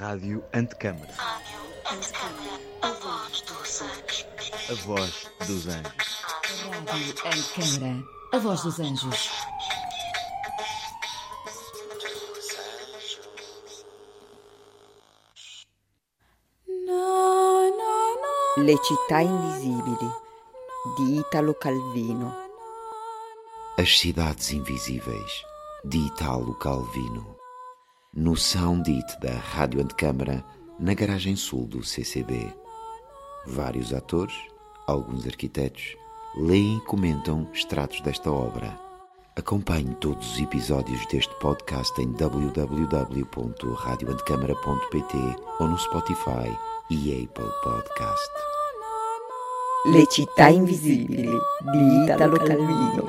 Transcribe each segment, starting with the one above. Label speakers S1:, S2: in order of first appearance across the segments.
S1: Rádio Antecâmara.
S2: A voz dos anjos.
S1: A voz dos anjos.
S3: Rádio Antecâmara. A voz dos anjos.
S4: Le città invisibili di Italo Calvino.
S5: As Cidades Invisíveis, de Italo Calvino. No Soundit da Rádio Antecâmara, na garagem sul do CCB. Vários atores, alguns arquitetos, leem e comentam extratos desta obra. Acompanhe todos os episódios deste podcast em www.radioantecâmara.pt ou no Spotify e Apple Podcast.
S4: Le città invisibili di Italo Calvino.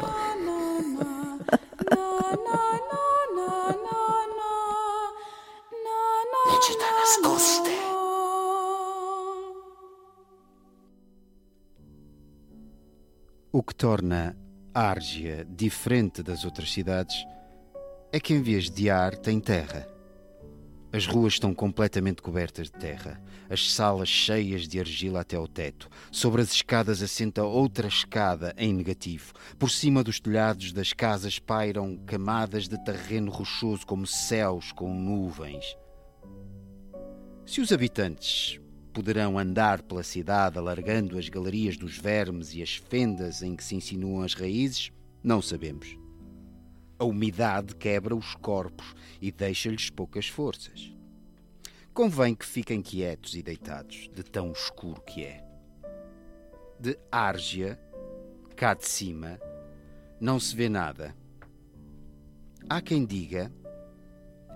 S6: O que torna Árgia diferente das outras cidades é que, em vez de ar, tem terra. As ruas estão completamente cobertas de terra, as salas cheias de argila até ao teto. Sobre as escadas assenta outra escada em negativo. Por cima dos telhados das casas pairam camadas de terreno rochoso como céus com nuvens. Se os habitantes poderão andar pela cidade alargando as galerias dos vermes e as fendas em que se insinuam as raízes, não sabemos. A umidade quebra os corpos e deixa-lhes poucas forças. Convém que fiquem quietos e deitados, de tão escuro que é. De Árgia, cá de cima, não se vê nada. Há quem diga,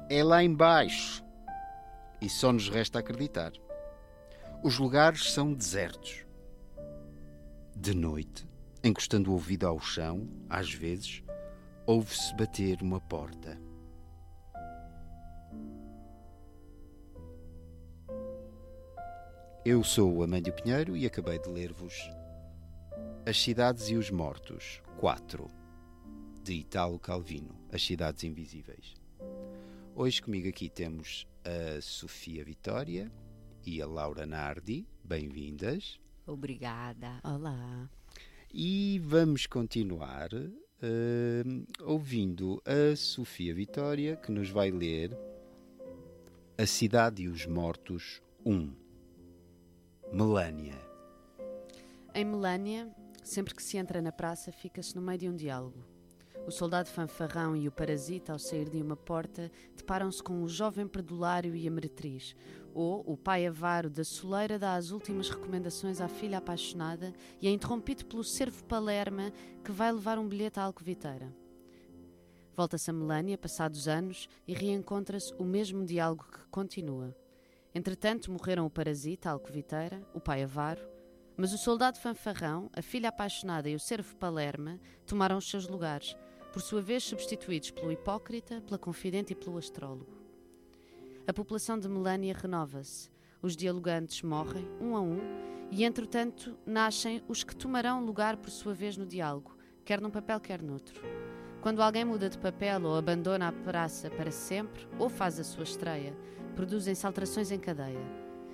S6: é lá embaixo, e só nos resta acreditar. Os lugares são desertos. De noite, encostando o ouvido ao chão, às vezes, ouve-se bater uma porta. Eu sou o Amândio Pinheiro e acabei de ler-vos As Cidades e os Mortos, 4, de Italo Calvino, As Cidades Invisíveis. Hoje comigo aqui temos a Sofia Vitória e a Laura Nardi. Bem-vindas.
S3: Obrigada. Olá.
S6: E vamos continuar eh, ouvindo a Sofia Vitória, que nos vai ler A Cidade e os Mortos 1. Melânia.
S7: Em Melânia, sempre que se entra na praça, fica-se no meio de um diálogo. O soldado fanfarrão e o parasita, ao sair de uma porta, deparam-se com o jovem perdulário e a meretriz, ou o pai avaro da soleira dá as últimas recomendações à filha apaixonada e é interrompido pelo servo Palerma que vai levar um bilhete à alcoviteira. Volta-se a Melânia, passados anos, e reencontra-se o mesmo diálogo que continua. Entretanto, morreram o parasita, a alcoviteira, o pai avaro, mas o soldado fanfarrão, a filha apaixonada e o servo Palerma tomaram os seus lugares, por sua vez substituídos pelo hipócrita, pela confidente e pelo astrólogo. A população de Melânia renova-se, os dialogantes morrem, um a um, e entretanto nascem os que tomarão lugar por sua vez no diálogo, quer num papel, quer noutro. Quando alguém muda de papel ou abandona a praça para sempre, ou faz a sua estreia, produzem-se alterações em cadeia,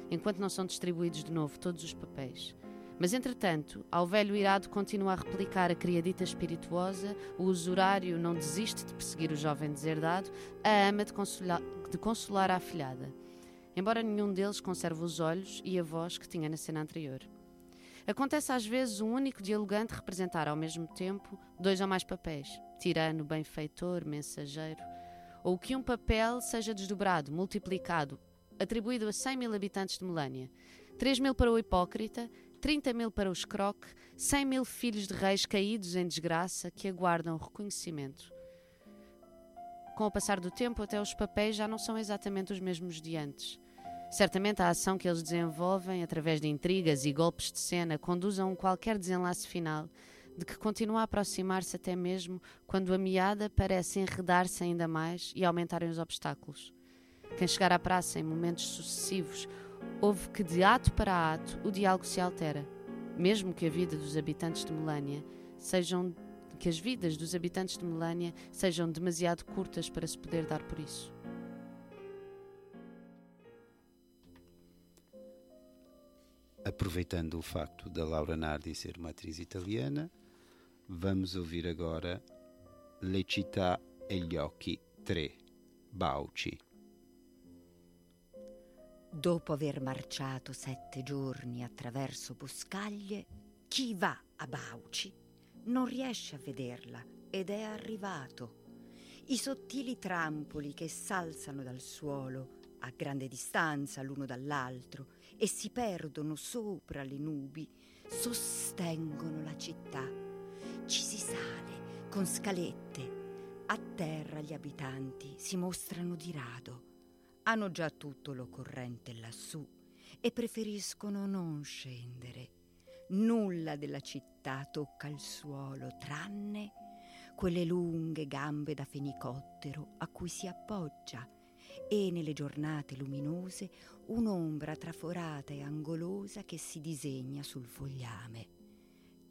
S7: enquanto não são distribuídos de novo todos os papéis. Mas, entretanto, ao velho irado continua a replicar a criadita espirituosa, o usurário não desiste de perseguir o jovem deserdado, a ama de consolar, de consolar a afilhada, embora nenhum deles conserve os olhos e a voz que tinha na cena anterior. Acontece às vezes um único dialogante representar ao mesmo tempo dois ou mais papéis, tirano, benfeitor, mensageiro, ou que um papel seja desdobrado, multiplicado, atribuído a 100 mil habitantes de Melânia, 3 mil para o hipócrita, 30 mil para o escroque, 100 mil filhos de reis caídos em desgraça que aguardam reconhecimento. Com o passar do tempo, até os papéis já não são exatamente os mesmos de antes. Certamente a ação que eles desenvolvem, através de intrigas e golpes de cena, conduz a um qualquer desenlace final, de que continua a aproximar-se até mesmo quando a meada parece enredar-se ainda mais e aumentarem os obstáculos. Quem chegar à praça em momentos sucessivos houve que, de ato para ato, o diálogo se altera, mesmo que a vida dos habitantes de Melânia sejam que as vidas dos habitantes de Melânia sejam demasiado curtas para se poder dar por isso.
S6: Aproveitando o facto da Laura Nardi ser uma atriz italiana, vamos ouvir agora Lechita e gli occhi 3, Bauci.
S4: Dopo aver marciato sette giorni attraverso boscaglie, chi va a Bauci non riesce a vederla ed è arrivato. I sottili trampoli che s'alzano dal suolo a grande distanza l'uno dall'altro e si perdono sopra le nubi sostengono la città. Ci si sale con scalette. A terra gli abitanti si mostrano di rado hanno già tutto l'occorrente lassù e preferiscono non scendere. Nulla della città tocca il suolo, tranne quelle lunghe gambe da fenicottero a cui si appoggia e nelle giornate luminose un'ombra traforata e angolosa che si disegna sul fogliame.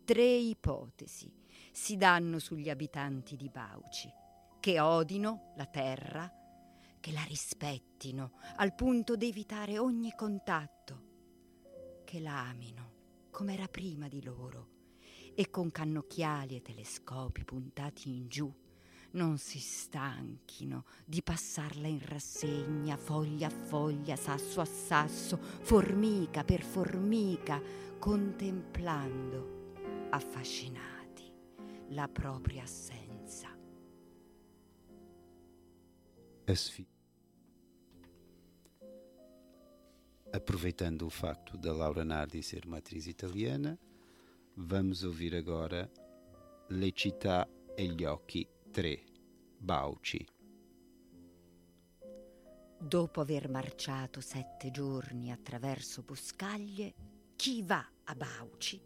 S4: Tre ipotesi si danno sugli abitanti di Bauci, che odino la terra, che la rispettino al punto da evitare ogni contatto, che la amino come era prima di loro e con cannocchiali e telescopi puntati in giù non si stanchino di passarla in rassegna, foglia a foglia, sasso a sasso, formica per formica, contemplando, affascinati, la propria assenza.
S6: Asfi. Aproveitando o facto da Laura Nardi ser uma atriz italiana, vamos ouvir agora Le città e gli occhi 3, Bauci.
S4: Dopo aver marciato sette giorni attraverso boscaglie, chi va a Bauci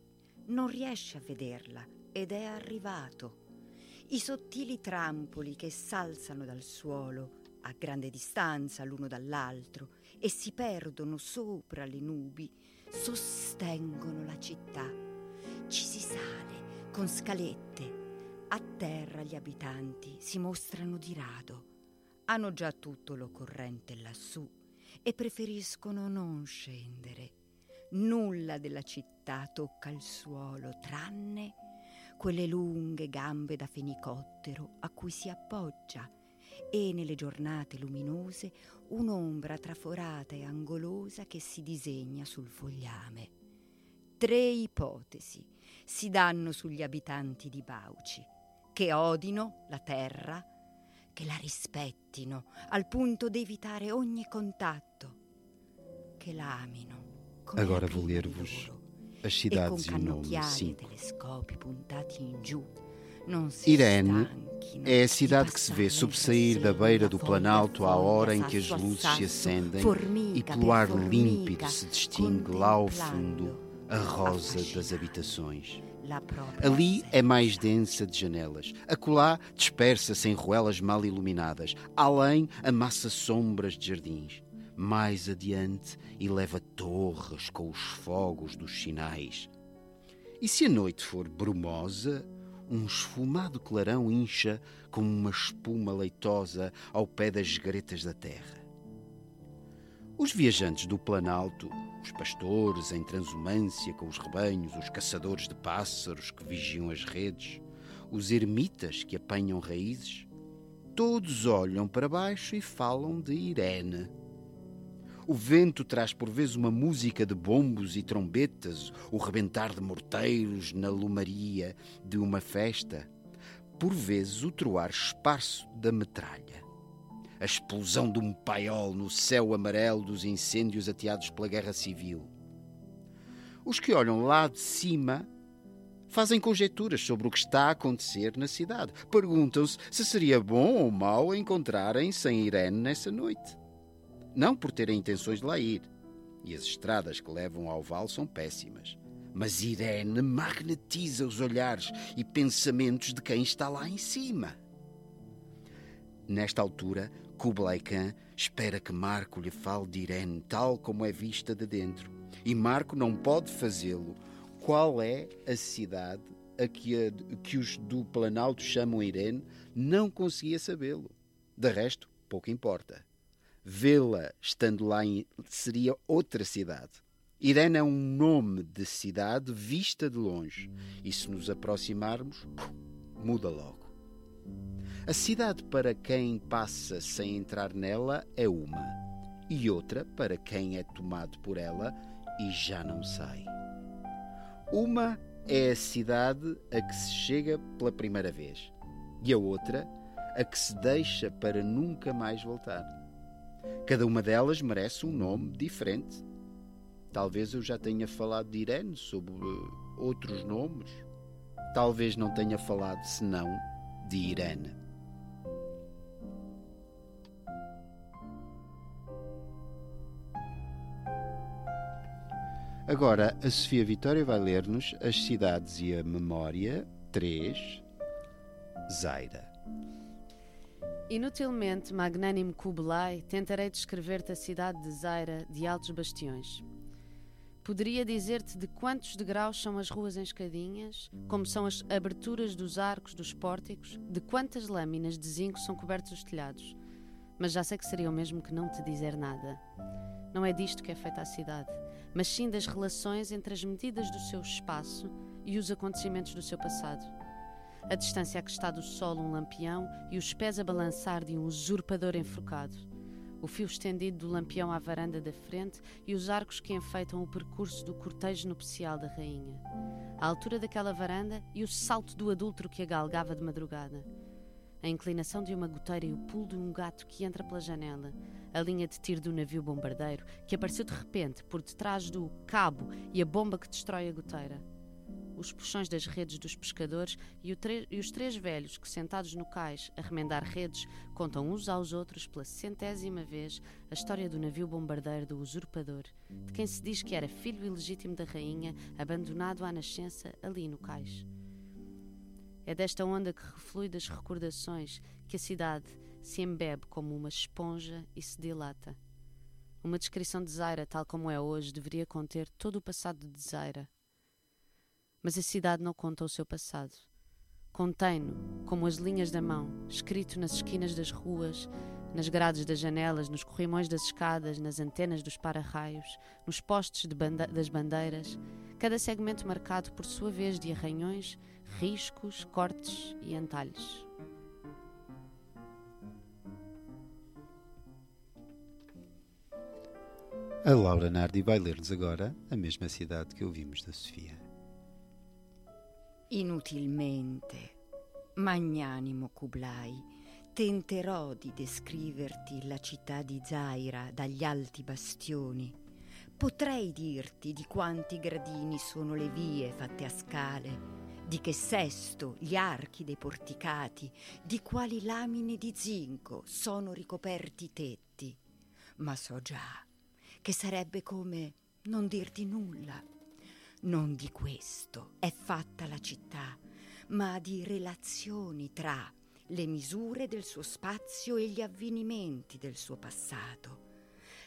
S4: non riesce a vederla ed è arrivato. I sottili trampoli che s'alzano dal suolo a grande distanza l'uno dall'altro e si perdono sopra le nubi sostengono la città. Ci si sale con scalette. A terra gli abitanti si mostrano di rado. Hanno già tutto l'occorrente lassù e preferiscono non scendere. Nulla della città tocca il suolo tranne quelle lunghe gambe da fenicottero a cui si appoggia e nelle giornate luminose un'ombra traforata e angolosa che si disegna sul fogliame. Tre ipotesi si danno sugli abitanti di Bauci, che odino la terra, che la rispettino al punto da evitare ogni contatto, che la amino. Come
S6: Agora vou
S4: di
S6: ler-vos
S4: loro,
S6: as
S4: e
S6: cidades
S4: con
S6: e o nome
S4: cannocchiali e
S6: cinco.
S4: telescopi puntati in giù
S6: Irene é a cidade que se vê sobressair da beira do Planalto à hora em que as luzes se acendem e pelo ar límpido se distingue lá ao fundo a rosa das habitações. Ali é mais densa de janelas. Acolá dispersa-se em ruelas mal iluminadas. Além, amassa sombras de jardins. Mais adiante, eleva torres com os fogos dos sinais. E se a noite for brumosa, um esfumado clarão incha como uma espuma leitosa ao pé das gretas da terra. Os viajantes do Planalto, os pastores em transumância com os rebanhos, os caçadores de pássaros que vigiam as redes, os ermitas que apanham raízes, todos olham para baixo e falam de Irene. O vento traz por vezes uma música de bombos e trombetas, o rebentar de morteiros na lumaria de uma festa, por vezes o troar esparso da metralha a explosão de um paiol no céu amarelo dos incêndios ateados pela Guerra Civil. Os que olham lá de cima fazem conjecturas sobre o que está a acontecer na cidade. Perguntam-se se seria bom ou mau encontrarem-se em Irene nessa noite. Não por terem intenções de lá ir. E as estradas que levam ao vale são péssimas. Mas Irene magnetiza os olhares e pensamentos de quem está lá em cima. Nesta altura, Kublai Khan espera que Marco lhe fale de Irene tal como é vista de dentro. E Marco não pode fazê-lo. Qual é a cidade a que, a, que os do Planalto chamam Irene não conseguia sabê-lo. De resto, pouco importa. Vê-la estando lá em, seria outra cidade. Irene é um nome de cidade vista de longe, e se nos aproximarmos, muda logo. A cidade para quem passa sem entrar nela é uma, e outra para quem é tomado por ela e já não sai. Uma é a cidade a que se chega pela primeira vez, e a outra a que se deixa para nunca mais voltar. Cada uma delas merece um nome diferente. Talvez eu já tenha falado de Irene sob outros nomes. Talvez não tenha falado, senão, de Irene. Agora, a Sofia Vitória vai ler-nos As Cidades e a Memória 3, Zaira.
S7: Inutilmente, magnânimo Kublai, tentarei descrever-te a cidade de Zaira de altos bastiões. Poderia dizer-te de quantos degraus são as ruas em escadinhas, como são as aberturas dos arcos dos pórticos, de quantas lâminas de zinco são cobertos os telhados. Mas já sei que seria o mesmo que não te dizer nada. Não é disto que é feita a cidade mas sim das relações entre as medidas do seu espaço e os acontecimentos do seu passado. A distância a que está do solo um lampião e os pés a balançar de um usurpador enforcado. O fio estendido do lampião à varanda da frente e os arcos que enfeitam o percurso do cortejo nupcial da rainha. A altura daquela varanda e o salto do adúltero que a galgava de madrugada. A inclinação de uma goteira e o pulo de um gato que entra pela janela a linha de tiro do navio bombardeiro, que apareceu de repente por detrás do cabo e a bomba que destrói a goteira. Os puxões das redes dos pescadores e, e, os três velhos que, sentados no cais a remendar redes, contam uns aos outros pela centésima vez a história do navio bombardeiro do usurpador, de quem se diz que era filho ilegítimo da rainha, abandonado à nascença ali no cais. É desta onda que reflui das recordações que a cidade, se embebe como uma esponja e se dilata. Uma descrição de Zaira, tal como é hoje, deveria conter todo o passado de Zaira. Mas a cidade não conta o seu passado. Contém-no, como as linhas da mão, escrito nas esquinas das ruas, nas grades das janelas, nos corrimões das escadas, nas antenas dos para-raios, nos postes bande das bandeiras, cada segmento marcado por sua vez de arranhões, riscos, cortes e entalhes.
S6: A Laura Nardi vai ler-nos agora a mesma cidade que ouvimos da Sofia.
S4: Inutilmente, magnanimo Kublai, tenterò di descriverti la città di Zaira dagli alti bastioni. Potrei dirti di quanti gradini sono le vie fatte a scale, di che sesto gli archi dei porticati, di quali lamine di zinco sono ricoperti i tetti. Ma so già che sarebbe come non dirti nulla. Non di questo è fatta la città, ma di relazioni tra le misure del suo spazio e gli avvenimenti del suo passato.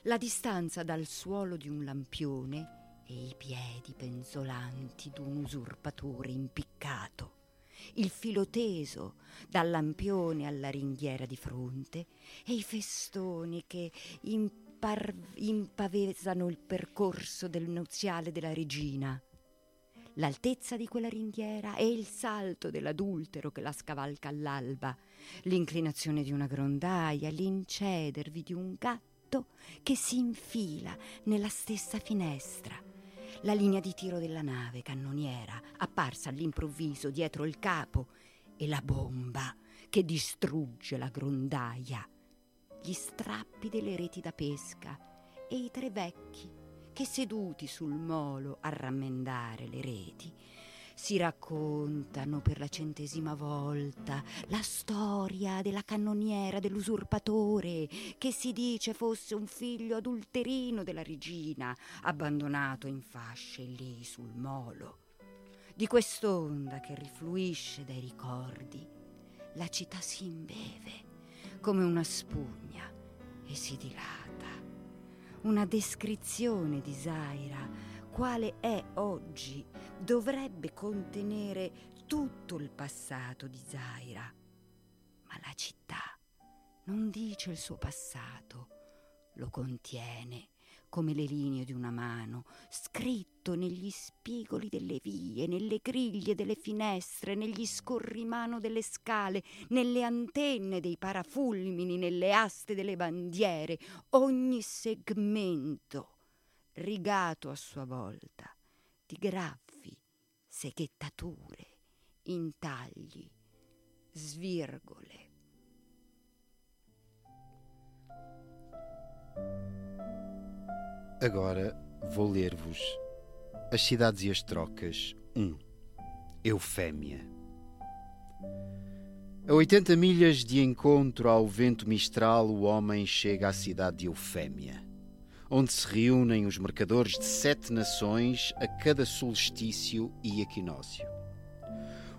S4: La distanza dal suolo di un lampione e i piedi penzolanti d'un usurpatore impiccato. Il filo teso dal lampione alla ringhiera di fronte e i festoni che impar- impavesano il percorso del nuziale della regina. L'altezza di quella ringhiera e il salto dell'adultero che la scavalca all'alba, l'inclinazione di una grondaia, l'incedervi di un gatto che si infila nella stessa finestra, la linea di tiro della nave cannoniera apparsa all'improvviso dietro il capo e la bomba che distrugge la grondaia. Gli strappi delle reti da pesca e i tre vecchi che seduti sul molo a rammendare le reti si raccontano per la centesima volta la storia della cannoniera dell'usurpatore che si dice fosse un figlio adulterino della regina abbandonato in fasce lì sul molo. Di quest'onda che rifluisce dai ricordi la città si imbeve come una spugna e si dilata. Una descrizione di Zaira, quale è oggi, dovrebbe contenere tutto il passato di Zaira. Ma la città non dice il suo passato, lo contiene come le linee di una mano, scritto negli spigoli delle vie, nelle griglie delle finestre, negli scorrimano delle scale, nelle antenne dei parafulmini, nelle aste delle bandiere, ogni segmento rigato a sua volta di graffi, seghettature, intagli, svirgole.
S6: Agora vou ler-vos As Cidades e as Trocas 1 Eufémia A 80 milhas de encontro ao vento mistral, o homem chega à cidade de Eufémia, onde se reúnem os mercadores de sete nações a cada solstício e equinócio.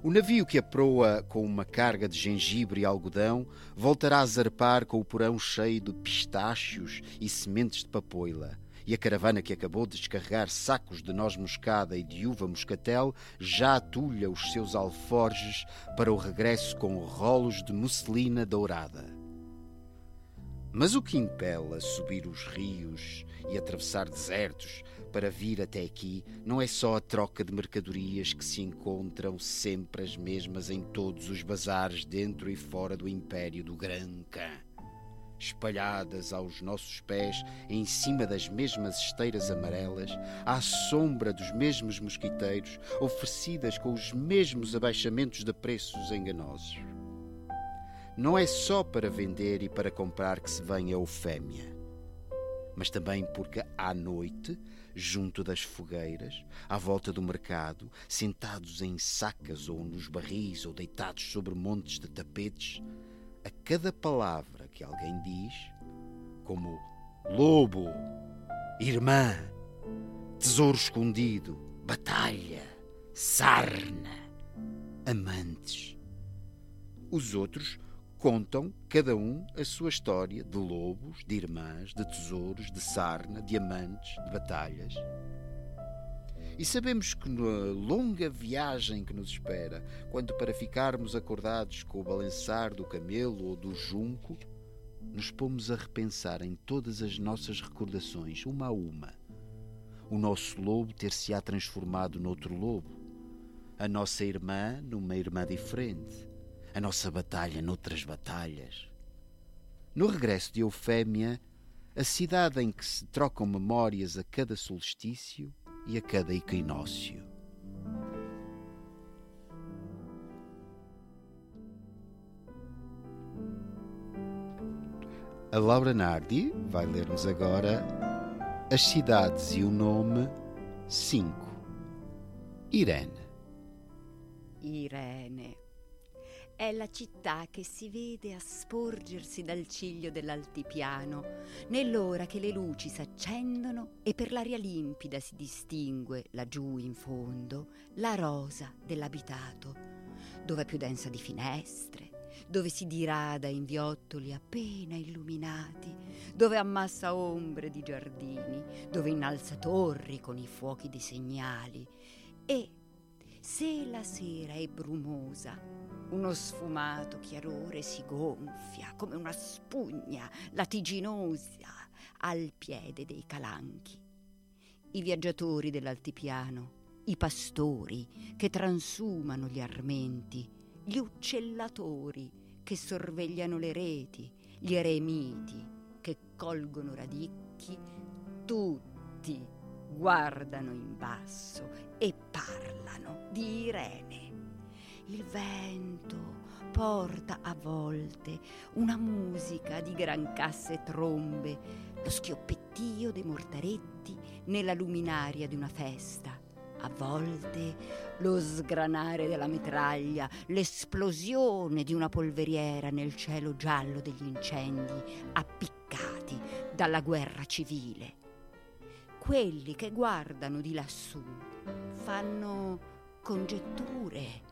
S6: O navio que aproa com uma carga de gengibre e algodão voltará a zarpar com o porão cheio de pistácios e sementes de papoila. E a caravana que acabou de descarregar sacos de noz moscada e de uva moscatel já atulha os seus alforjes para o regresso com rolos de musselina dourada. Mas o que impele a subir os rios e atravessar desertos para vir até aqui não é só a troca de mercadorias que se encontram sempre as mesmas em todos os bazares dentro e fora do império do Gran Khan. Espalhadas aos nossos pés, em cima das mesmas esteiras amarelas, à sombra dos mesmos mosquiteiros, oferecidas com os mesmos abaixamentos de preços enganosos. Não é só para vender e para comprar que se vem a Eufémia, mas também porque à noite junto das fogueiras, à volta do mercado, sentados em sacas ou nos barris ou deitados sobre montes de tapetes, a cada palavra que alguém diz, como lobo, irmã, tesouro escondido, batalha, sarna, amantes. Os outros contam, cada um, a sua história de lobos, de irmãs, de tesouros, de sarna, de amantes, de batalhas. E sabemos que na longa viagem que nos espera, quando para ficarmos acordados com o balançar do camelo ou do junco, nos pomos a repensar em todas as nossas recordações, uma a uma. O nosso lobo ter-se-á transformado noutro lobo, a nossa irmã numa irmã diferente, a nossa batalha noutras batalhas. No regresso de Eufémia, a cidade em que se trocam memórias a cada solstício e a cada equinócio. A Laura Nardi vai ler-nos agora As Cidades e o Nome 5. Irene.
S4: Irene. È la città che si vede a sporgersi dal ciglio dell'altipiano, nell'ora che le luci s'accendono e per l'aria limpida si distingue, laggiù in fondo, la rosa dell'abitato, dove è più densa di finestre, dove si dirada in viottoli appena illuminati, dove ammassa ombre di giardini, dove innalza torri con i fuochi dei segnali e, se la sera è brumosa, uno sfumato chiarore si gonfia come una spugna latiginosa al piede dei calanchi. I viaggiatori dell'altipiano, i pastori che transumano gli armenti, gli uccellatori che sorvegliano le reti, gli eremiti che colgono radicchi, tutti guardano in basso e parlano di Irene. Il vento porta a volte una musica di gran casse e trombe, lo schioppettio dei mortaretti nella luminaria di una festa. A volte lo sgranare della metraglia, l'esplosione di una polveriera nel cielo giallo degli incendi appiccati dalla guerra civile. Quelli che guardano di lassù fanno congetture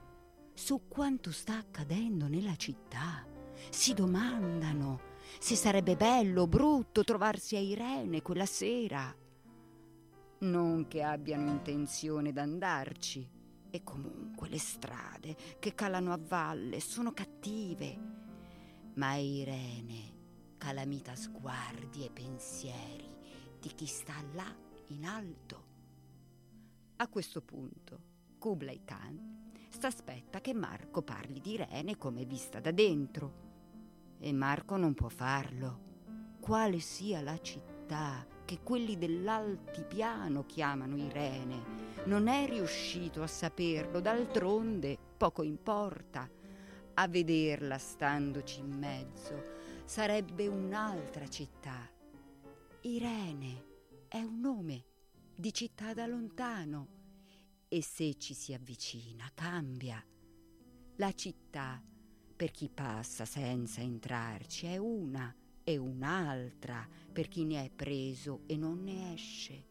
S4: su quanto sta accadendo nella città. Si domandano se sarebbe bello o brutto trovarsi a Irene quella sera. Non che abbiano intenzione d'andarci. E comunque le strade che calano a valle sono cattive. Ma Irene calamita sguardi e pensieri di chi sta là in alto. A questo punto Kublai Khan s'aspetta che Marco parli di Irene come vista da dentro. E Marco non può farlo. Quale sia la città che quelli dell'altipiano chiamano Irene, non è riuscito a saperlo, d'altronde poco importa. A vederla standoci in mezzo sarebbe un'altra città. Irene è un nome di città da lontano e se ci si avvicina cambia. La città, per chi passa senza entrarci, è una e un'altra per chi ne è preso e non ne esce.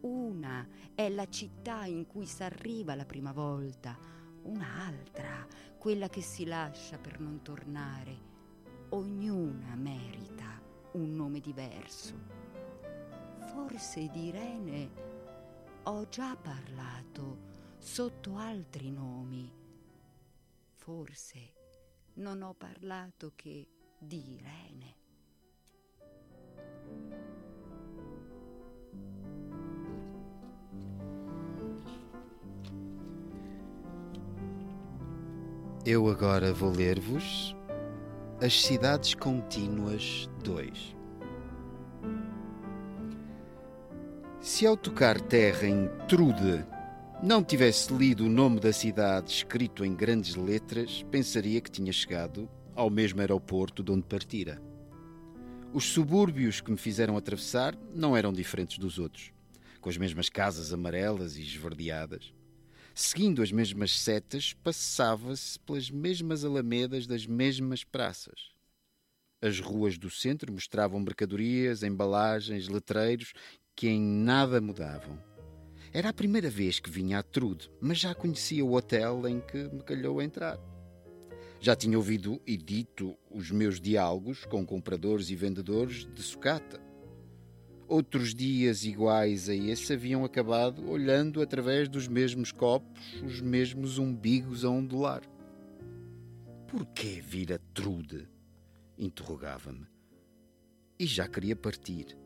S4: Una è la città in cui s'arriva la prima volta, un'altra quella che si lascia per non tornare. Ognuna merita un nome diverso. Forse di Irene ho già parlato sotto altri nomi. Forse non ho parlato che di Irene.
S6: Eu agora vou ler-vos As Cidades Contínuas 2. Se ao tocar terra em Trude não tivesse lido o nome da cidade escrito em grandes letras, pensaria que tinha chegado ao mesmo aeroporto de onde partira. Os subúrbios que me fizeram atravessar não eram diferentes dos outros, com as mesmas casas amarelas e esverdeadas. Seguindo as mesmas setas, passava-se pelas mesmas alamedas das mesmas praças. As ruas do centro mostravam mercadorias, embalagens, letreiros que em nada mudavam. Era a primeira vez que vinha a Trude, mas já conhecia o hotel em que me calhou entrar. Já tinha ouvido e dito os meus diálogos com compradores e vendedores de sucata. Outros dias iguais a esse haviam acabado olhando através dos mesmos copos os mesmos umbigos a ondular. Por que vir a Trude? interrogava-me. E já queria partir.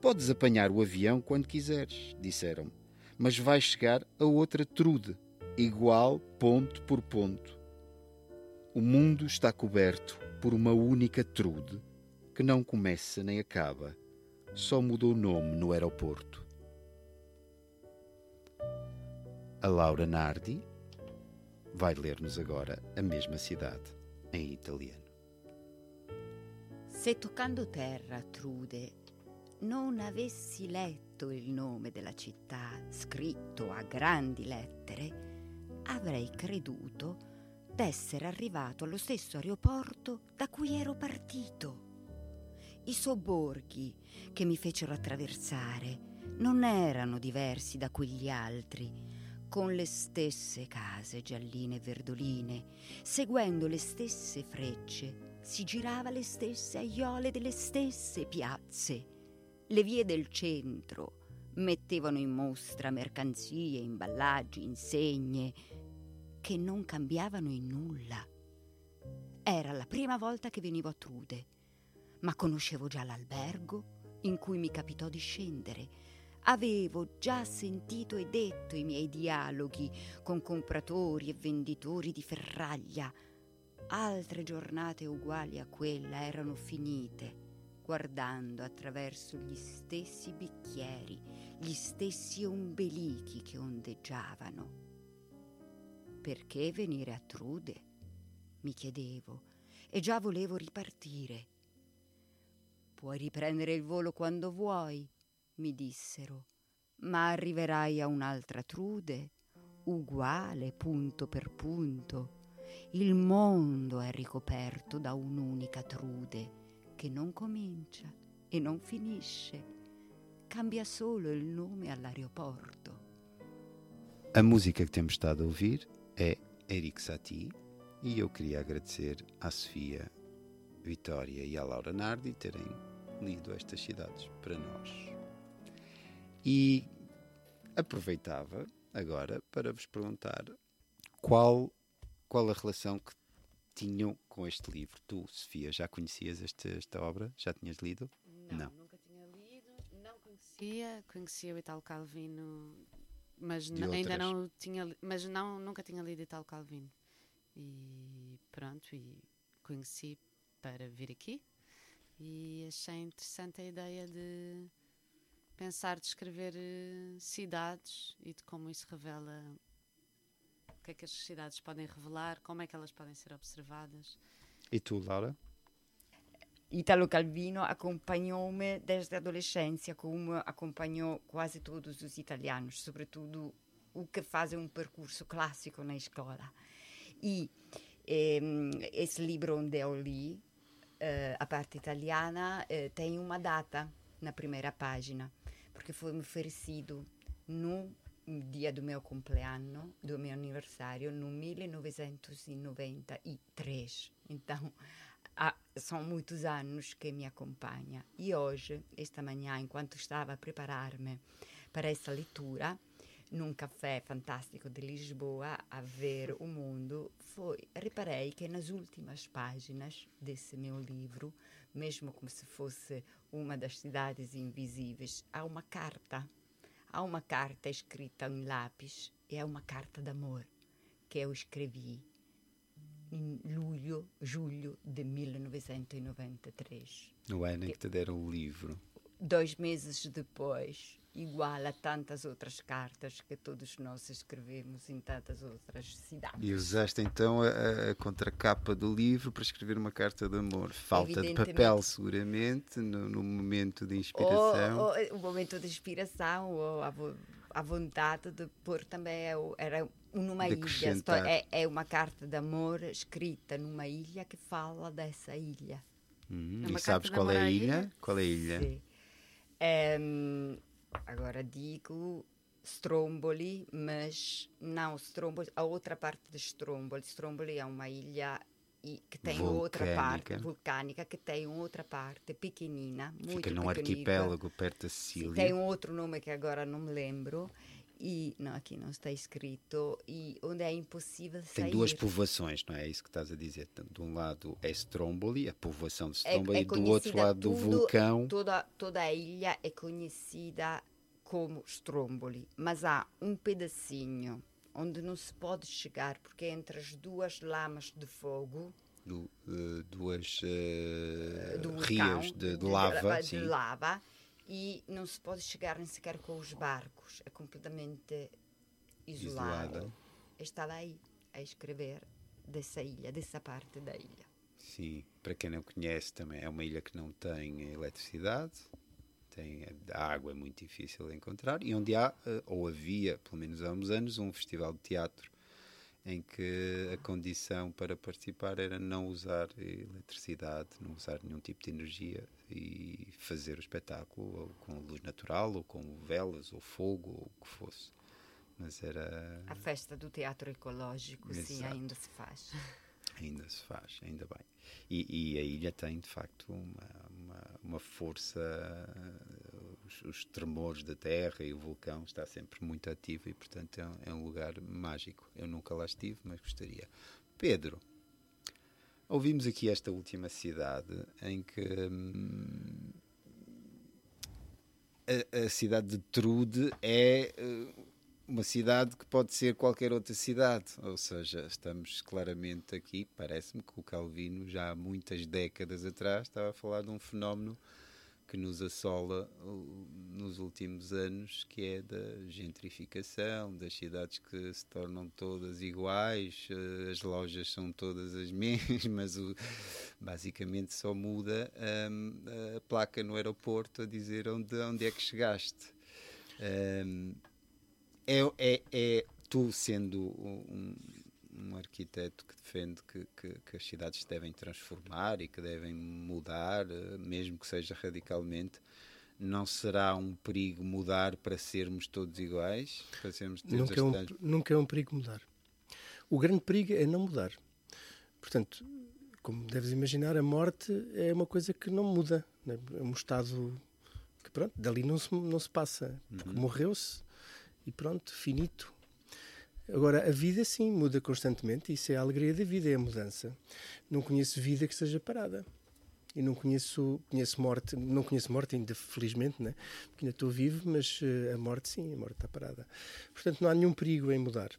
S6: Podes apanhar o avião quando quiseres, disseram-me, mas vais chegar a outra Trude, igual ponto por ponto. O mundo está coberto por uma única Trude que não começa nem acaba, só mudou o nome no aeroporto. A Laura Nardi vai ler-nos agora a mesma cidade em italiano.
S4: Se toccando terra, Trude, non avessi letto il nome della città scritto a grandi lettere, avrei creduto d'essere arrivato allo stesso aeroporto da cui ero partito. I sobborghi che mi fecero attraversare non erano diversi da quegli altri, con le stesse case gialline e verdoline, seguendo le stesse frecce, si girava le stesse aiole delle stesse piazze. Le vie del centro mettevano in mostra mercanzie, imballaggi, insegne che non cambiavano in nulla. Era la prima volta che venivo a Trude, ma conoscevo già l'albergo in cui mi capitò di scendere. Avevo già sentito e detto i miei dialoghi con compratori e venditori di ferraglia. Altre giornate uguali a quella erano finite guardando attraverso gli stessi bicchieri, gli stessi ombelichi che ondeggiavano. Perché venire a Trude? mi chiedevo, e già volevo ripartire. Puoi riprendere il volo quando vuoi, mi dissero, ma arriverai a un'altra Trude, uguale punto per punto. Il mondo è ricoperto da un'unica Trude che non comincia e non finisce, cambia solo il nome all'aeroporto.
S6: A música que temos estado a ouvir é Eric Satie e eu queria agradecer à Sofia Vitória e à Laura Nardi terem lido estas cidades para nós. E aproveitava agora para vos perguntar qual, qual a relação que tinham com este livro. Tu, Sofia, já conhecias este, esta obra? Já tinhas lido?
S7: Não,
S6: Não.
S7: nunca tinha lido. Não conhecia, conhecia o Italo Calvino, mas ainda não tinha, mas não nunca tinha lido Italo Calvino. E pronto, e conheci para vir aqui e achei interessante a ideia de pensar descrever eh, cidades e de como isso revela o que é que as cidades podem revelar, como é que elas podem ser observadas.
S6: E tu, Laura?
S4: Italo Calvino acompanhou-me desde a adolescência, como acompanhou quase todos os italianos, sobretudo o que fazem um percurso clássico na escola. E ehm, esse livro onde eu li, eh, a parte italiana, eh, tem uma data na primeira página, porque foi me oferecido no dia do meu compleanno, do meu aniversário, no 1993. Então, há- são muitos anos que me acompanha. E hoje, esta manhã, enquanto estava a preparar-me para essa leitura, num café fantástico de Lisboa, a ver o mundo, foi, reparei que nas últimas páginas desse meu livro, mesmo como se fosse uma das cidades invisíveis, há uma carta. Há uma carta escrita em lápis, e é uma carta de amor que eu escrevi em julho, julho de 1993.
S6: No ano em que te deram o livro.
S4: Dois meses depois, igual a tantas outras cartas que todos nós escrevemos em tantas outras cidades.
S6: E usaste então a, a- contracapa do livro para escrever uma carta de amor. Falta de papel, seguramente, no, no momento de
S4: Ou,
S6: inspiração.
S4: ou o momento de inspiração, ou a, a vontade de pôr também é era numa ilha. É, é uma carta de amor escrita numa ilha que fala dessa ilha.
S6: Uhum.
S7: É
S6: E sabes qual é a ilha?
S7: ilha?
S6: Qual é a ilha?
S4: Sì. Ehm, agora digo Stromboli, mas não Stromboli, a outra parte de Stromboli. Stromboli é uma ilha e que tem outra parte
S6: Vulcânica.
S4: vulcânica, que tem outra parte pequenina, muito
S6: Fica num
S4: pequenita.
S6: arquipélago perto da Sicília.
S4: tem outro nome que agora não me lembro. E não, aqui não está escrito. E onde é impossível sair.
S6: Tem duas povoações, não é? É isso que estás a dizer. De um lado é Stromboli, a povoação de
S4: É-
S6: Stromboli,
S4: é
S6: e do outro lado do
S4: tudo-
S6: vulcão.
S4: Toda, toda a ilha é conhecida como Stromboli, mas há um pedacinho onde não se pode chegar porque é entre as duas lamas de fogo
S6: do, eh, duas eh,
S4: do vulcão,
S6: rios de, de lava.
S4: de
S6: sim.
S4: lava, e não se pode chegar nem sequer com os barcos, é completamente isolado.
S6: Isolada.
S4: Estava aí a escrever dessa ilha, dessa parte da ilha.
S6: Sim, para quem não conhece também é uma ilha que não tem eletricidade, tem a água é muito difícil de encontrar e onde há eh, ou havia, pelo menos há uns anos, um festival de teatro em que a condição para participar era não usar eletricidade, não usar nenhum tipo de energia e fazer o espetáculo com luz natural ou com velas ou fogo ou o que fosse. Mas era
S4: A festa do teatro ecológico, sim,
S6: Exato.
S4: ainda se faz.
S6: Ainda se faz, ainda bem. E, e a ilha tem, de facto, uma, uma, uma força. Os, os tremores da terra e o vulcão está sempre muito ativo e, portanto, é um, é um lugar mágico. Eu nunca lá estive, mas gostaria. Pedro, ouvimos aqui esta última cidade em que. hum, a, a cidade de Trude é. eh, uma cidade que pode ser qualquer outra cidade, ou seja, estamos claramente aqui, parece-me que o Calvino já há muitas décadas atrás estava a falar de um fenómeno que nos assola uh, nos últimos anos, que é da gentrificação, das cidades que se tornam todas iguais, uh, as lojas são todas as mesmas, o- basicamente só muda a placa no aeroporto a dizer onde, onde é que chegaste. É, é, é tu sendo um, um arquiteto que defende que, que, que as cidades se devem transformar e que devem mudar, eh, mesmo que seja radicalmente, não será um perigo mudar para sermos todos iguais? Para sermos todos
S8: Nunca é, um, nunca é um perigo mudar. O grande perigo é não mudar. Portanto, como deves imaginar, a morte é uma coisa que não muda. né? É um estado que, pronto, dali não se, não se passa. Porque morreu-se e pronto, finito. Agora, a vida sim muda constantemente. Isso é a alegria da vida, é a mudança. Não conheço vida que seja parada. e não conheço, conheço morte, não conheço morte ainda, felizmente, né? porque ainda estou vivo, mas uh, a morte sim, a morte está parada. Portanto, não há nenhum perigo em mudar.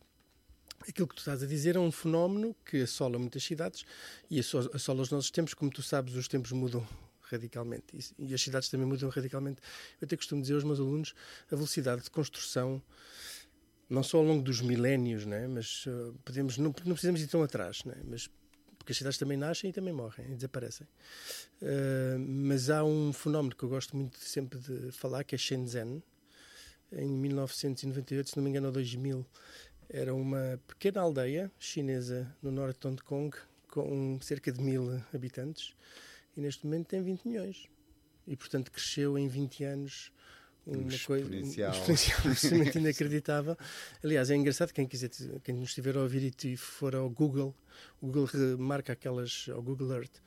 S8: Aquilo que tu estás a dizer é um fenómeno que assola muitas cidades e assola os nossos tempos. Como tu sabes, os tempos mudam radicalmente e as cidades também mudam radicalmente. Eu até costumo dizer aos meus alunos a velocidade de construção, não só ao longo dos milénios, né? mas uh, podemos, não, não precisamos ir tão atrás, né? mas porque as cidades também nascem e também morrem e desaparecem. Uh, mas há um fenómeno que eu gosto muito sempre de falar, que é Shenzhen. Em 1998, se não me engano, ou 2000, era uma pequena aldeia chinesa no norte de Hong Kong, com cerca de mil habitantes, e neste momento tem 20 milhões. E, portanto, cresceu em 20 anos uma
S6: um
S8: coisa
S6: exponencial.
S8: absolutamente inacreditável. Aliás, é engraçado quem quiser, quem nos estiver a ouvir e for ao Google, o Google marca aquelas, ao Google Earth,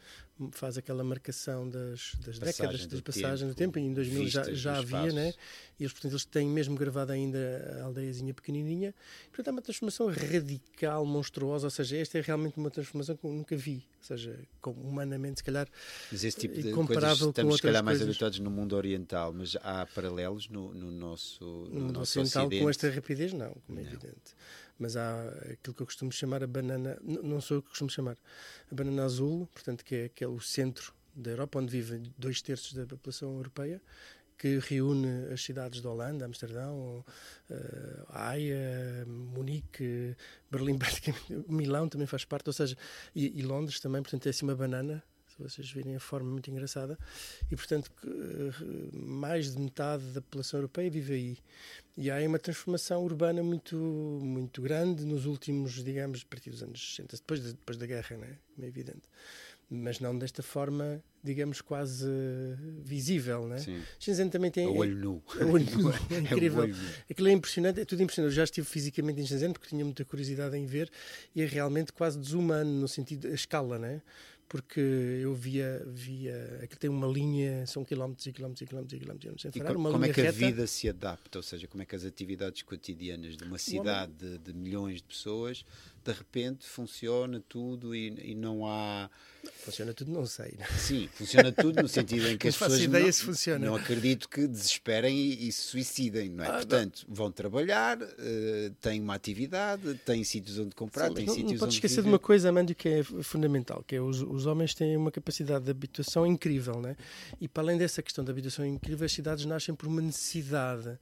S8: faz aquela marcação das, das décadas, das passagens do tempo, e em 2000 já, já havia, né? e eles, portanto, eles têm mesmo gravado ainda a aldeiazinha pequenininha. Portanto, é uma transformação radical, monstruosa, ou seja, esta é realmente uma transformação que eu nunca vi, ou seja, como humanamente, se calhar,
S6: mas esse tipo de
S8: comparável
S6: coisas, estamos,
S8: com
S6: se calhar, mais
S8: coisas.
S6: habituados no mundo oriental, mas há paralelos no, no nosso no,
S8: no mundo
S6: nosso
S8: ocidental
S6: ocidente.
S8: com esta rapidez, não, como é
S6: Não.
S8: evidente. Mas há aquilo que eu costumo chamar a banana, não sou eu que costumo chamar, a banana azul, portanto, que é aquele o centro da Europa, onde vivem dois terços da população europeia, que reúne as cidades de Holanda, Amsterdão, eh, Haia, Munique, Berlim, praticamente, Milão também faz parte, ou seja, e, e Londres também, portanto, é assim uma banana, se vocês virem a forma muito engraçada, e portanto, que, eh, mais de metade da população europeia vive aí. E há aí uma transformação urbana muito, muito grande nos últimos, digamos, a partir dos anos 60, depois, de- depois da guerra, né? é evidente. Mas não desta forma, digamos, quase visível. Né?
S6: Sim.
S8: Shenzhen também tem.
S6: A olho nu.
S8: É o olho nu, é
S6: É o
S8: incrível.
S6: nu.
S8: Aquilo é impressionante, é tudo impressionante. Eu já estive fisicamente em Shenzhen porque tinha muita curiosidade em ver e é realmente quase desumano no sentido, a escala, né? Porque eu via, via, aquilo tem uma linha, são quilómetros e quilómetros e quilómetros e quilómetros, sem
S6: E
S8: parar,
S6: co-
S8: uma
S6: como é que a
S8: reta.
S6: vida se adapta? Ou seja, como é que as atividades cotidianas de uma cidade de, de milhões de pessoas de repente funciona tudo e, e não há.
S8: Funciona tudo, não sei. né?
S6: Sim, funciona tudo no sentido em que
S8: Não
S6: as pessoas
S8: ideia
S6: não,
S8: se funciona.
S6: não acredito que desesperem e, e se suicidem, não é?
S8: Ah, não.
S6: Portanto, vão trabalhar, eh, têm uma atividade, têm sítios onde comprar,
S8: Sim,
S6: têm
S8: não,
S6: sítios
S8: não podes esquecer de
S6: viver.
S8: uma coisa, Amândio, que é fundamental, que é os, os homens têm uma capacidade de habitação incrível, né? E para além dessa questão da habitação incrível, as cidades nascem por uma necessidade.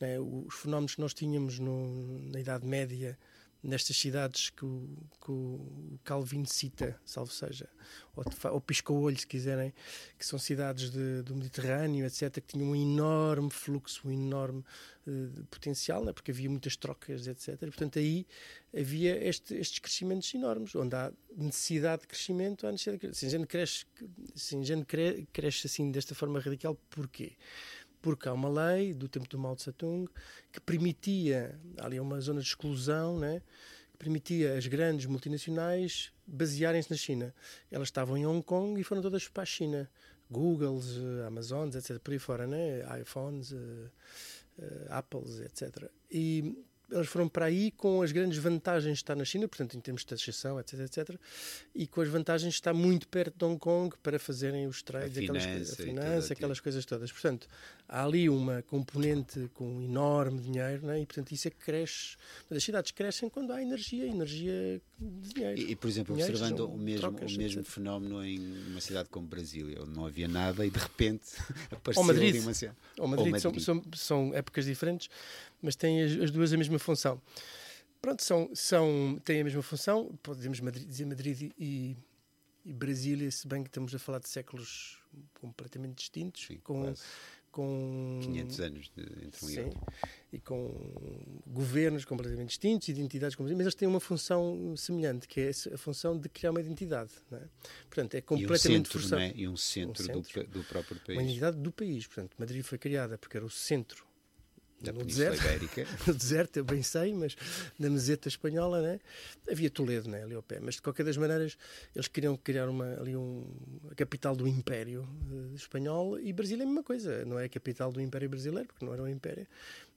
S8: Né? Os fenómenos que nós tínhamos no- na Idade Média, nestas cidades que o, que o Calvin cita, salvo seja, ou, ou pisca-olho, se quiserem, que são cidades de- do Mediterrâneo, etc., que tinham um enorme fluxo, um enorme eh, potencial, né? porque havia muitas trocas, etc. Portanto, aí havia este- estes crescimentos enormes, onde há necessidade de crescimento, há necessidade de crescimento. Shenzhen cresce, cresce assim desta forma radical, porquê? Porque há uma lei do tempo do Mao Tse Tung que permitia, ali uma zona de exclusão, né? que permitia as grandes multinacionais basearem-se na China. Elas estavam em Hong Kong e foram todas para a China. Googles, eh, Amazons, etc. Por aí fora, né? iPhones, eh, eh, Apples, etc. E eles foram para aí com as grandes vantagens de estar na China, portanto, em termos de taxação, etc, etc. E com as vantagens de estar muito perto de Hong Kong para fazerem os trades,
S6: A
S8: aquelas
S6: finança
S8: coisas, a finança, aquelas coisas todas. Portanto, há ali uma componente com um enorme dinheiro, né? e portanto isso é que cresce. As cidades crescem quando há energia, energia de dinheiro.
S6: E, e, por exemplo,
S8: Dinheiro
S6: observando
S8: são
S6: o mesmo,
S8: trocas,
S6: o mesmo
S8: etc.
S6: fenómeno em uma cidade como Brasília, onde não havia nada e de repente apareceu
S8: Ou Madrid.
S6: ali uma cidade.
S8: Ou Madrid,
S6: Ou
S8: São,
S6: Madrid.
S8: são, são épocas diferentes, mas têm as, as duas a mesma função. Pronto, são, são, têm a mesma função, podemos Madrid- dizer Madrid e, e Brasília, se bem que estamos a falar de séculos completamente distintos,
S6: Sim,
S8: com,
S6: quase
S8: com
S6: 500 anos de, entre um e
S8: Sim,
S6: outro.
S8: e com governos completamente distintos, identidades completamente, mas eles têm uma função semelhante, que é a função de criar uma identidade. É? Portanto, é
S6: E um
S8: completamente
S6: centro,
S8: forçado.
S6: é? E um centro,
S8: centro.
S6: Do, do próprio
S8: Uma
S6: país,
S8: identidade do país. Portanto, Madrid foi criada porque era o centro
S6: da
S8: no
S6: Península
S8: deserto.
S6: Ibérica.
S8: no deserto, eu bem sei, mas na meseta espanhola, né? havia Toledo né? ali ao pé. Mas de qualquer das maneiras, eles queriam criar uma, ali um, a capital do Império eh, Espanhol e Brasília é a mesma coisa. Não é a capital do Império Brasileiro, porque não era um Império,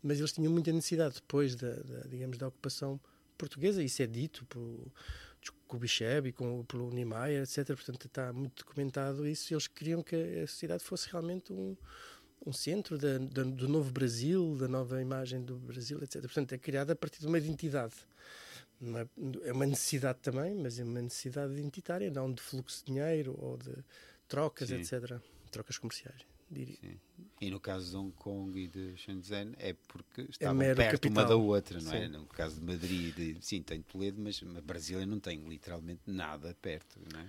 S8: mas eles tinham muita necessidade depois da, da, digamos, da ocupação portuguesa. Isso é dito por, Bicheb e com, pelo Niemeyer, etc. Portanto, está muito documentado isso. Eles queriam que a cidade fosse realmente um, um centro da, da, do novo Brasil, da nova imagem do Brasil, etc. Portanto, é criada a partir de uma identidade. É, é uma necessidade também, mas é uma necessidade identitária, não de fluxo de dinheiro ou de trocas,
S6: Sim.
S8: etc. Trocas comerciais, diria.
S6: Sim. E no caso de Hong Kong e de Shenzhen é porque estavam
S8: mero
S6: perto uma
S8: capital.
S6: da outra, não é?
S8: Sim.
S6: No caso de Madrid, de- sim, tem Toledo, mas a Brasília não tem literalmente nada perto, não é?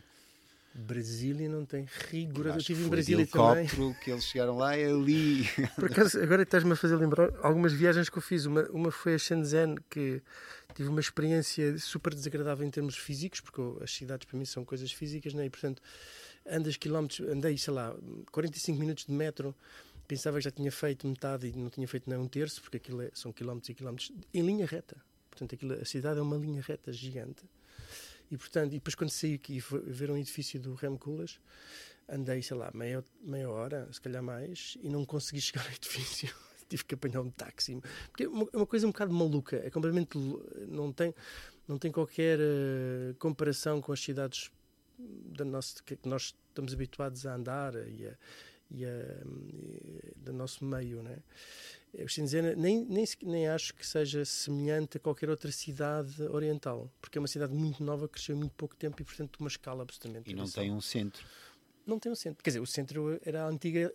S8: Brasília não tem rigor. Eu estive em Brasília também.
S6: que eles chegaram lá é ali.
S8: Por acaso, agora estás-me a fazer lembrar algumas viagens que eu fiz. Uma, uma foi a Shenzhen, que tive uma experiência super desagradável em termos físicos, porque as cidades para mim são coisas físicas, né? e portanto andas quilómetros, andei, sei lá, 45 minutos de metro, pensava que já tinha feito metade e não tinha feito nem um terço, porque aquilo é- são quilómetros e quilómetros em linha reta. Portanto, aquilo, a cidade é uma linha reta gigante. E, portanto, e depois quando saí aqui ver um edifício do Rem Koolhaas, andei, sei lá, meia, meia hora, se calhar mais, e não consegui chegar ao edifício. Tive que apanhar um táxi. Porque é uma, é coisa um bocado maluca. É completamente. Não tem, não tem qualquer eh, comparação com as cidades da nossa, que nós estamos habituados a andar e, a, e, a, e do nosso meio, né? O Shenzhen nem, nem, nem acho que seja semelhante a qualquer outra cidade oriental, porque é uma cidade muito nova, cresceu em muito pouco tempo e, portanto, uma escala absolutamente
S6: E não tem um centro.
S8: Não tem um centro. Quer dizer, o centro era a antiga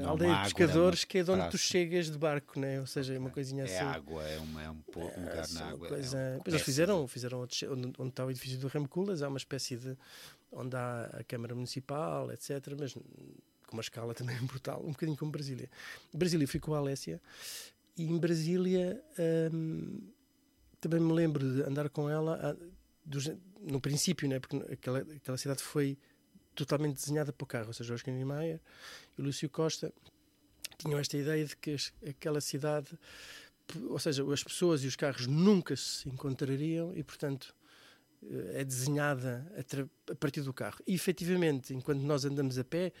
S6: Não,
S8: aldeia de
S6: água,
S8: pescadores,
S6: é uma
S8: que é de onde tu chegas de barco, né? ou seja, é uma coisinha assim.
S6: É água, é, uma, é um, po- um lugar na
S8: é uma
S6: água.
S8: coisa-
S6: é um-
S8: eles fizeram, fizeram onde, onde está o edifício do Koolhaas, há uma espécie de onde há a Câmara Municipal, etc. Mas com uma escala também brutal, um bocadinho como Brasília. Brasília ficou a Alessia e em Brasília hum, também me lembro de andar com ela dos- no princípio, né? porque aquela, aquela cidade foi totalmente desenhada para o carro, ou seja, Oscar Niemeyer e o Lúcio Costa tinham esta ideia de que aquela cidade ou seja, as pessoas e os carros nunca se encontrariam e, portanto, eh, é desenhada a, a partir do carro. E, efetivamente, enquanto nós andamos a pé,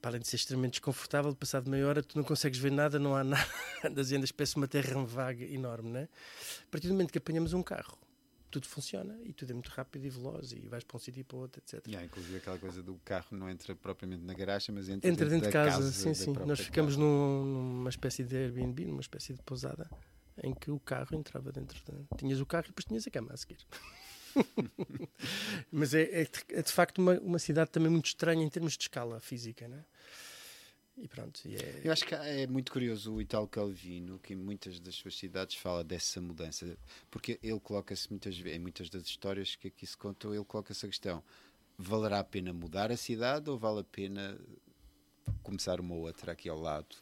S8: para além de ser extremamente desconfortável, passado meia hora tu não consegues ver nada, não há nada, andas e andas, parece uma terra vaga enorme, né? A partir do momento que apanhamos um carro, tudo funciona e tudo é muito rápido e veloz e vais para um sítio e para outro, etc.
S6: Yeah, inclusive aquela coisa do carro não entra propriamente na garagem, mas entra,
S8: Entra dentro de
S6: da
S8: casa, sim, sim. Nós ficamos
S6: casa.
S8: num- numa espécie de Airbnb, numa espécie de pousada, em que o carro entrava dentro. De... Tinhas o carro e depois tinhas a cama a seguir. Mas é, é de- é de facto uma, uma cidade também muito estranha em termos de escala física, né? E pronto, e é...
S6: Eu acho que é muito curioso o Italo Calvino, que em muitas das suas cidades fala dessa mudança, porque ele coloca-se muitas vezes, em muitas das histórias que aqui se contam, ele coloca-se a questão: valerá a pena mudar a cidade ou vale a pena começar uma outra aqui ao lado,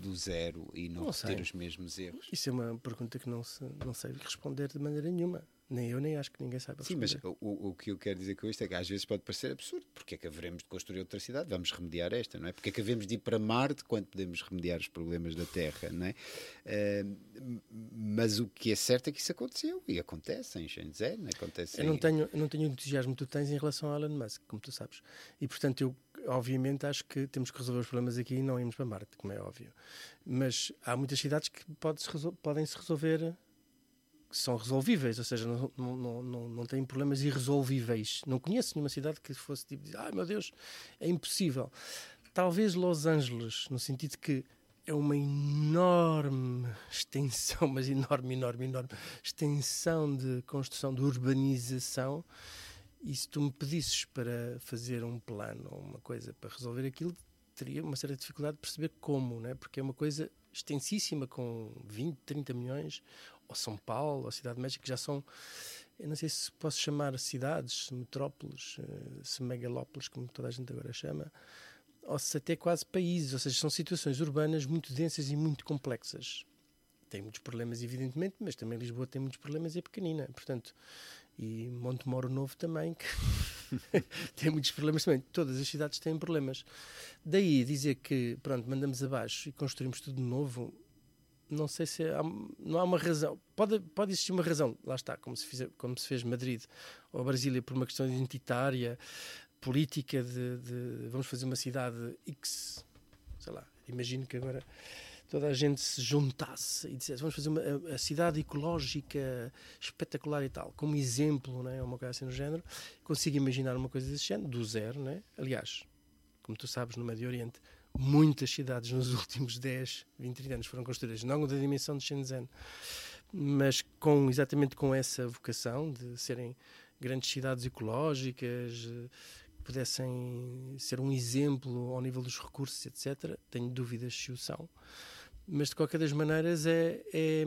S6: do zero, e não,
S8: Não
S6: os mesmos erros?
S8: Isso é uma pergunta que não, se, não sei responder de maneira nenhuma. Nem eu, nem acho que ninguém saiba
S6: Sim, mas o, o que eu quero dizer com isto é que às vezes pode parecer absurdo. Porque é que haveremos de construir outra cidade? Vamos remediar esta, não é? Porque é que havemos de ir para Marte quando podemos remediar os problemas da Terra, não é? Eh, mas o que é certo é que isso aconteceu. E acontece em Shenzhen, acontece
S8: Eu não
S6: em-
S8: tenho, eu não tenho o entusiasmo que tu tens em relação ao Elon Musk, como tu sabes. E portanto, eu obviamente acho que temos que resolver os problemas aqui e não irmos para Marte, como é óbvio. Mas há muitas cidades que pode -se podem se resolver, que são resolvíveis, ou seja, não, não, não, não, têm problemas irresolvíveis. Não conheço nenhuma cidade que fosse tipo, ai meu Deus, é impossível. Talvez Los Angeles, no sentido que é uma enorme extensão, mas enorme, enorme, enorme extensão de construção, de urbanização. E se tu me pedisses para fazer um plano ou uma coisa para resolver aquilo, teria uma certa dificuldade de perceber como, né? porque é uma coisa extensíssima com 20, 30 milhões, ou São Paulo, ou Cidade de México, que já são, eu não sei se posso chamar cidades, metrópoles, eh, se megalópolis, como toda a gente agora chama, ou se até quase países, ou seja, são situações urbanas muito densas e muito complexas. Tem muitos problemas, evidentemente, mas também Lisboa tem muitos problemas e é pequenina, portanto, e Montemoro Novo também, que tem muitos problemas também. Todas as cidades têm problemas. Daí dizer que, pronto, mandamos abaixo e construímos tudo de novo, não sei se há, não há uma razão. Pode, pode existir uma razão, lá está, como se, fizer, como se fez Madrid ou Brasília por uma questão identitária, política de, de vamos fazer uma cidade X, sei lá, imagino que agora toda a gente se juntasse e dissesse vamos fazer uma, a, a cidade ecológica espetacular e tal, como exemplo, né, uma coisa assim no género, consigo imaginar uma coisa desse género, do zero, né? aliás, como tu sabes, no Médio Oriente, muitas cidades nos últimos 10, 20, 30 anos foram construídas, não da dimensão de Shenzhen, mas com exatamente com essa vocação de serem grandes cidades ecológicas, eh, que pudessem ser um exemplo ao nível dos recursos, etc. Tenho dúvidas se o são mas de qualquer das maneiras é, é,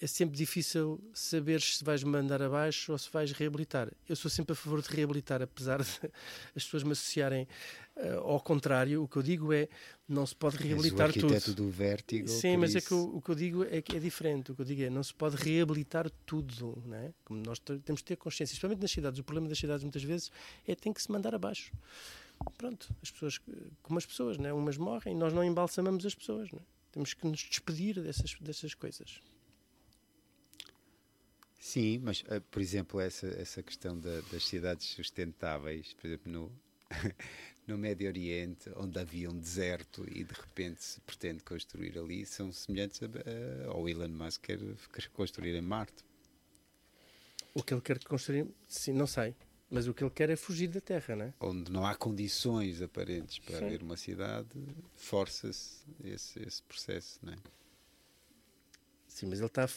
S8: é, sempre difícil saber se vais mandar abaixo ou se vais reabilitar. Eu sou sempre a favor de reabilitar, apesar de as pessoas me associarem uh, ao contrário. O que eu digo é não se pode reabilitar
S6: És o
S8: tudo.
S6: do vértigo.
S8: Sim, mas isso. é que o, o, que eu digo é que é diferente. O que eu digo é não se pode reabilitar tudo, não é? Como nós temos de ter consciência, especialmente nas cidades. O problema das cidades muitas vezes é que tem que se mandar abaixo. Pronto, as pessoas, como as pessoas, né? umas morrem, nós não embalsamamos as pessoas, não é? Temos que nos despedir dessas, dessas coisas.
S6: Sim, mas, uh, por exemplo, essa, essa questão da, das cidades sustentáveis, por exemplo, no, no Médio Oriente, onde havia um deserto e de repente se pretende construir ali, são semelhantes a, a, ao Elon Musk quer, quer construir em Marte.
S8: O que ele quer construir, sim, não sei. Mas o que ele quer é fugir da Terra, não é?
S6: Onde não há condições aparentes para Sim. haver uma cidade, força-se esse, esse processo, não é?
S8: Sim, mas ele está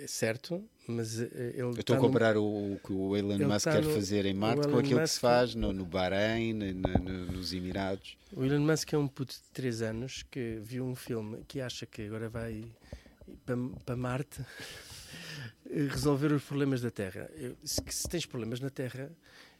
S8: é certo, mas eh, ele Eu
S6: estou a comparar no... o, que o Elon Musk quer no... fazer em Marte com aquilo Musk... que se faz no, no Bahrein, no, nos Emirados.
S8: O Elon Musk é um puto de 3 anos que viu um filme que acha que agora vai para, para Marte resolver os problemas da Terra. Eu, se, se, tens problemas na Terra,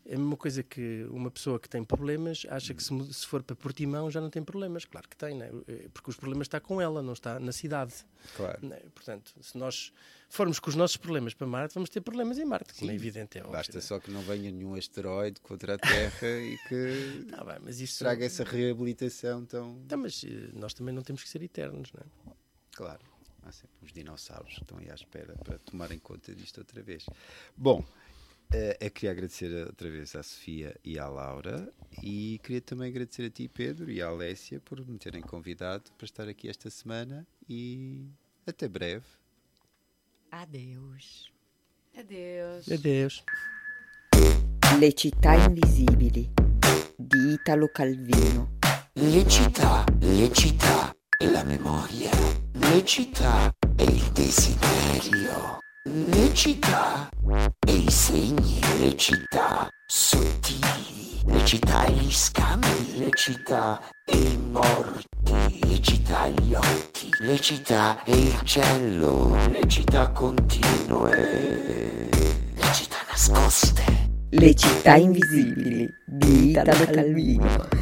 S8: é a mesma coisa que uma pessoa que tem problemas acha que se, se for para Portimão já não tem problemas. Claro que tem, né? porque os problemas estão com ela, não está na cidade.
S6: Claro.
S8: Né? Portanto, se nós formos com os nossos problemas para Marte, vamos ter problemas em Marte, como é evidente. É
S6: Basta óbvio, só que não venha nenhum asteroide contra a Terra e que
S8: tá bem, mas isso...
S6: traga essa reabilitação tão...
S8: Tá, mas eh, nós também não temos que ser eternos, não é?
S6: Claro. Há sempre uns dinossauros que estão aí à espera para tomarem conta disto outra vez. Bom, uh, eu queria agradecer outra vez à Sofia e à Laura e queria também agradecer a ti, Pedro, e à Alessia por me terem convidado para estar aqui esta semana e até breve.
S4: Adeus.
S7: Adeus.
S8: Adeus.
S4: Le città invisibili di Italo Calvino.
S2: Le città, le città e la memoria. Le città e il desiderio. Le città e i segni. Le città sottili. Le città e gli scambi. Le città e i morti. Le città e gli occhi. Le città e il cielo. Le città continue. Le città nascoste.
S4: Le città invisibili di Italo Calvino.